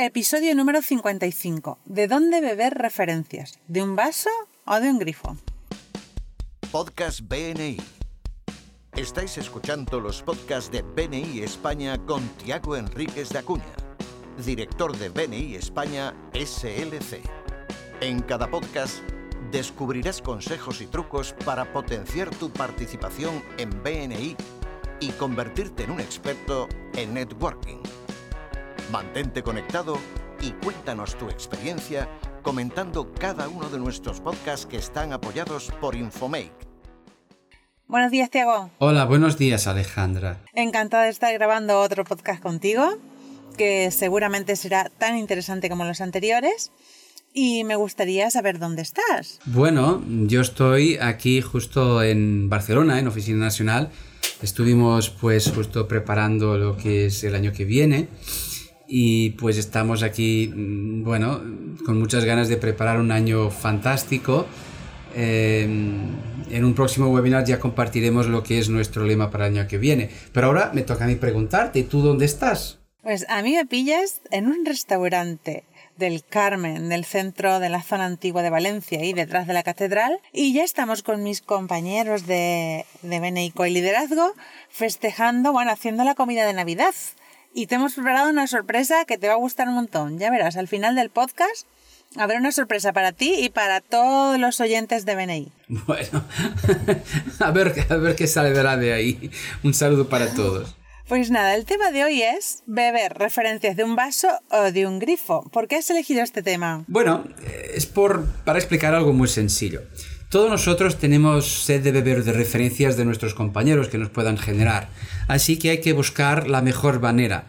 Episodio número 55. ¿De dónde beber referencias? ¿De un vaso o de un grifo? Podcast BNI. Estáis escuchando los podcasts de BNI España con Tiago Enríquez de Acuña, director de BNI España SLC. En cada podcast descubrirás consejos y trucos para potenciar tu participación en BNI y convertirte en un experto en networking. Mantente conectado y cuéntanos tu experiencia comentando cada uno de nuestros podcasts que están apoyados por Infomake. Buenos días, Tiago. Hola, buenos días, Alejandra. Encantada de estar grabando otro podcast contigo, que seguramente será tan interesante como los anteriores. Y me gustaría saber dónde estás. Bueno, yo estoy aquí justo en Barcelona, en Oficina Nacional. Estuvimos pues justo preparando lo que es el año que viene y pues estamos aquí, mm, bueno, con muchas ganas de preparar un año fantástico. en un próximo webinar ya compartiremos lo que es nuestro lema para el año que viene. Pero ahora me toca a mí preguntarte, ¿tú dónde estás? Pues a mí me pillas en un restaurante del Carmen, del centro de la zona antigua de Valencia y detrás de la catedral. Y ya estamos con mis compañeros de, de Beneico y Liderazgo festejando, bueno, haciendo la comida de Navidad y te hemos preparado una sorpresa que te va a gustar un montón. Ya verás, al final del podcast habrá una sorpresa para ti y para todos los oyentes de BNI. Bueno, a ver, a ver qué saldrá de ahí. Un saludo para todos. Pues nada, el tema de hoy es beber referencias de un vaso o de un grifo. ¿Por qué has elegido este tema? Bueno, es por, para explicar algo muy sencillo. Todos nosotros tenemos sed de beber de referencias de nuestros compañeros que nos puedan generar. Así que hay que buscar la mejor manera.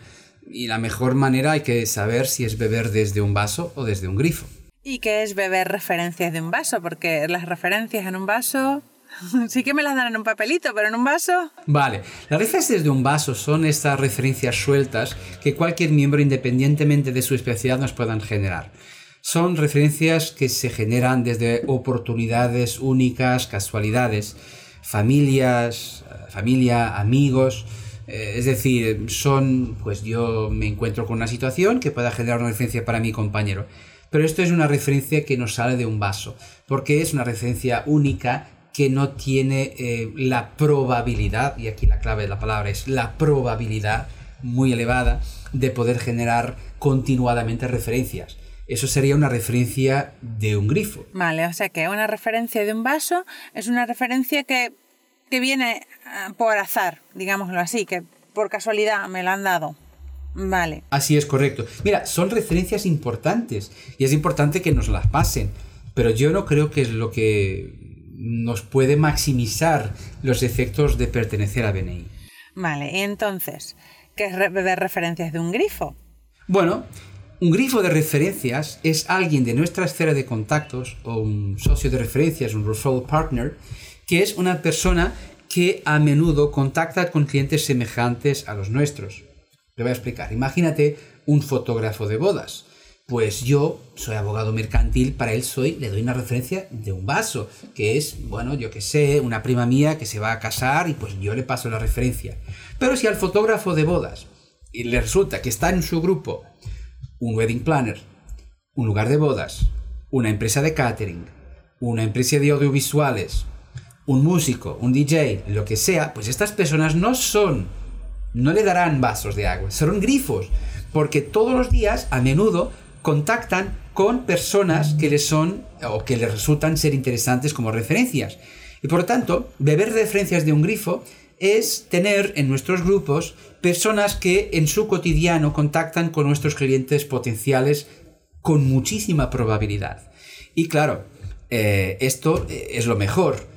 Y la mejor manera hay que saber si es beber desde un vaso o desde un grifo. ¿Y qué es beber referencias de un vaso? Porque las referencias en un vaso Sí que me las dan en un papelito, pero en un vaso. Vale, las referencias de un vaso son estas referencias sueltas que cualquier miembro, independientemente de su especialidad, nos puedan generar son referencias que se generan desde oportunidades únicas, casualidades, familias, familia, amigos. Eh, es decir, son, pues yo me encuentro con una situación que pueda generar una referencia para mi compañero. Pero esto es una referencia que nos sale de un vaso, porque es una referencia única que no tiene eh, la probabilidad, y aquí la clave de la palabra es la probabilidad muy elevada de poder generar continuadamente referencias. Eso sería una referencia de un grifo. Vale, o sea que una referencia de un vaso es una referencia que, viene ah, por azar, digámoslo así, que por casualidad me la han dado. Vale. Así es correcto. Mira, son referencias importantes y es importante que nos las pasen, pero yo no creo que es lo que nos puede maximizar los efectos de pertenecer a BNI. Vale, y entonces, ¿qué es beber referencias de un grifo? Bueno, un grifo de referencias es alguien de nuestra esfera de contactos o un socio de referencias, un referral partner, que es una persona que a menudo contacta con clientes semejantes a los nuestros. Le voy a explicar. Imagínate un fotógrafo de bodas. Pues yo soy abogado mercantil, para él soy, le doy una referencia de un vaso, que es, bueno, yo que sé, una prima mía que se va a casar y pues yo le paso la referencia. Pero si al fotógrafo de bodas y le resulta que está en su grupo un wedding planner, un lugar de bodas, una empresa de catering, una empresa de audiovisuales, un músico, un DJ, lo que sea, pues estas personas no son, no le darán vasos de agua, son grifos, porque todos los días, a menudo, contactan con personas que les son o que les resultan ser interesantes como referencias. Y por lo tanto, beber referencias de un grifo es tener en nuestros grupos personas que en su cotidiano contactan con nuestros clientes potenciales con muchísima probabilidad. Y claro, eh, esto eh, es lo mejor.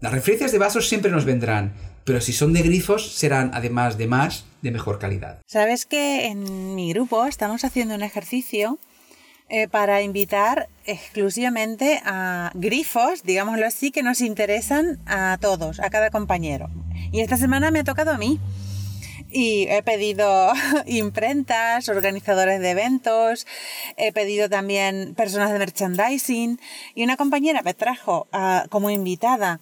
Las referencias de vasos siempre nos vendrán, pero si son de grifos serán además de más de mejor calidad. Sabes que en mi grupo estamos haciendo un ejercicio eh, para invitar exclusivamente a grifos, digámoslo así, que nos interesan a todos, a cada compañero. Y esta semana me ha tocado a mí. Y he pedido imprentas, organizadores de eventos, he pedido también personas de merchandising. Y una compañera me trajo ah, como invitada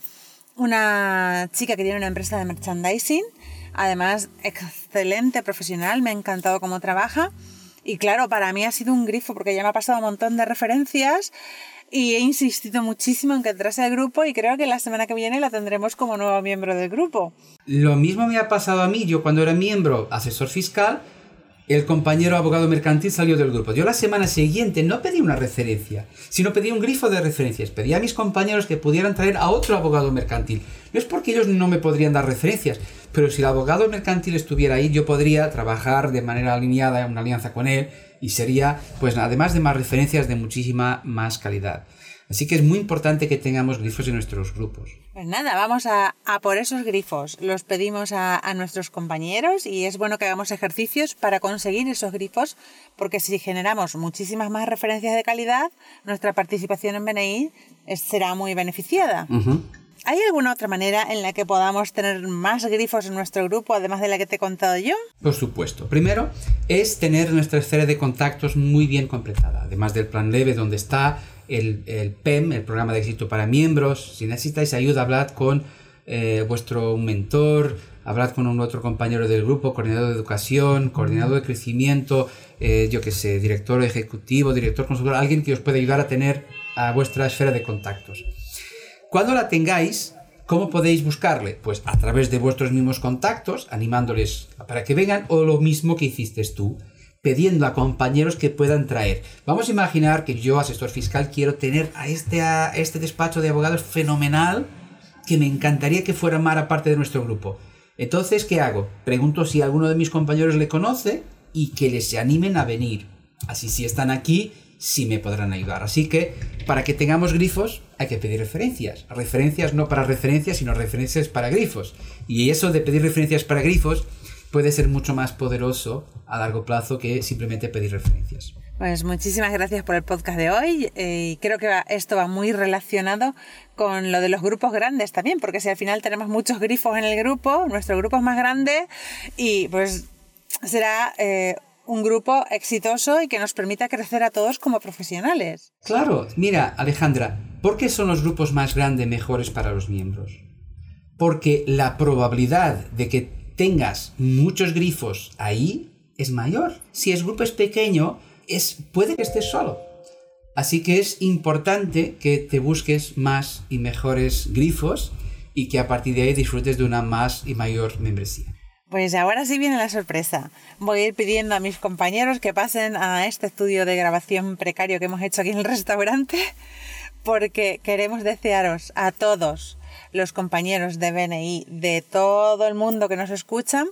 una chica que tiene una empresa de merchandising, además excelente profesional, me ha encantado cómo trabaja. Y claro, para mí ha sido un grifo porque ya me ha pasado un montón de referencias y he insistido muchísimo en que entrase al grupo y creo que la semana que viene la tendremos como nuevo miembro del grupo. Lo mismo me ha pasado a mí, yo cuando era miembro asesor fiscal, el compañero abogado mercantil salió del grupo. Yo la semana siguiente no pedí una referencia, sino pedí un grifo de referencias. Pedí a mis compañeros que pudieran traer a otro abogado mercantil. No es porque ellos no me podrían dar referencias, pero si el abogado mercantil estuviera ahí, yo podría trabajar de manera alineada en una alianza con él y sería, pues además de más referencias, de muchísima más calidad. Así que es muy importante que tengamos grifos en nuestros grupos. Pues nada, vamos a, por esos grifos. Los pedimos a, a, nuestros compañeros y es bueno que hagamos ejercicios para conseguir esos grifos, porque si generamos muchísimas más referencias de calidad, nuestra participación en BNI será muy beneficiada. ¿Hay alguna otra manera en la que podamos tener más grifos en nuestro grupo, además de la que te he contado yo? Por supuesto. Primero es tener nuestra esfera de contactos muy bien completada, además del plan leve donde está el, PEM, el programa de éxito para miembros. Si necesitáis ayuda, hablad con eh, vuestro mentor, hablad con un otro compañero del grupo, coordinador de educación, coordinador de crecimiento, eh, yo que sé, director ejecutivo, director consultor, alguien que os pueda ayudar a tener a vuestra esfera de contactos. Cuando la tengáis, ¿cómo podéis buscarle? Pues a través de vuestros mismos contactos, animándoles para que vengan, o lo mismo que hiciste tú, pidiendo a compañeros que puedan traer. Vamos a imaginar que yo, asesor fiscal, quiero tener a este, a este despacho de abogados fenomenal que me encantaría que fuera más parte de nuestro grupo. Entonces, ¿qué hago? Pregunto si alguno de mis compañeros le conoce y que les animen a venir. Así si están aquí, sí me podrán ayudar. Así que para que tengamos grifos hay que pedir referencias. Referencias no para referencias, sino referencias para grifos. Y eso de pedir referencias para grifos puede ser mucho más poderoso a largo plazo que simplemente pedir referencias. Pues muchísimas gracias por el podcast de hoy eh, creo que esto va muy relacionado con lo de los grupos grandes también, porque si al final tenemos muchos grifos en el grupo, nuestro grupo es más grande y pues será eh, un grupo exitoso y que nos permita crecer a todos como profesionales. Claro, mira, Alejandra, ¿por qué son los grupos más grandes mejores para los miembros? Porque la probabilidad de que tengas muchos grifos ahí es mayor. Si el grupo es pequeño, es, puede que estés solo. Así que es importante que te busques más y mejores grifos y que a partir de ahí disfrutes de una más y mayor membresía. Pues ahora sí viene la sorpresa. Voy a ir pidiendo a mis compañeros que pasen a este estudio de grabación precario que hemos hecho aquí en el restaurante, porque queremos desearos a todos los compañeros de BNI, de todo el mundo que nos escuchan,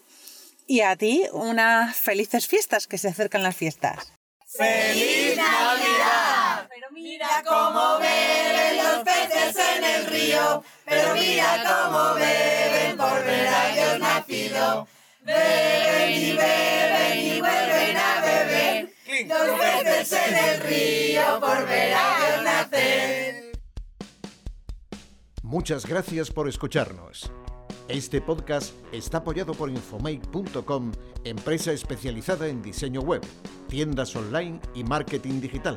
y a ti unas felices fiestas, que se acercan las fiestas. ¡Feliz Navidad! Pero mira cómo beben los peces en el río, pero mira cómo beben por ver a Dios nacido. Beben y beben y vuelven a beber, los peces en el río por ver a Dios nacer. Muchas gracias por escucharnos. Este podcast está apoyado por Infomake.com, empresa especializada en diseño web, tiendas online y marketing digital.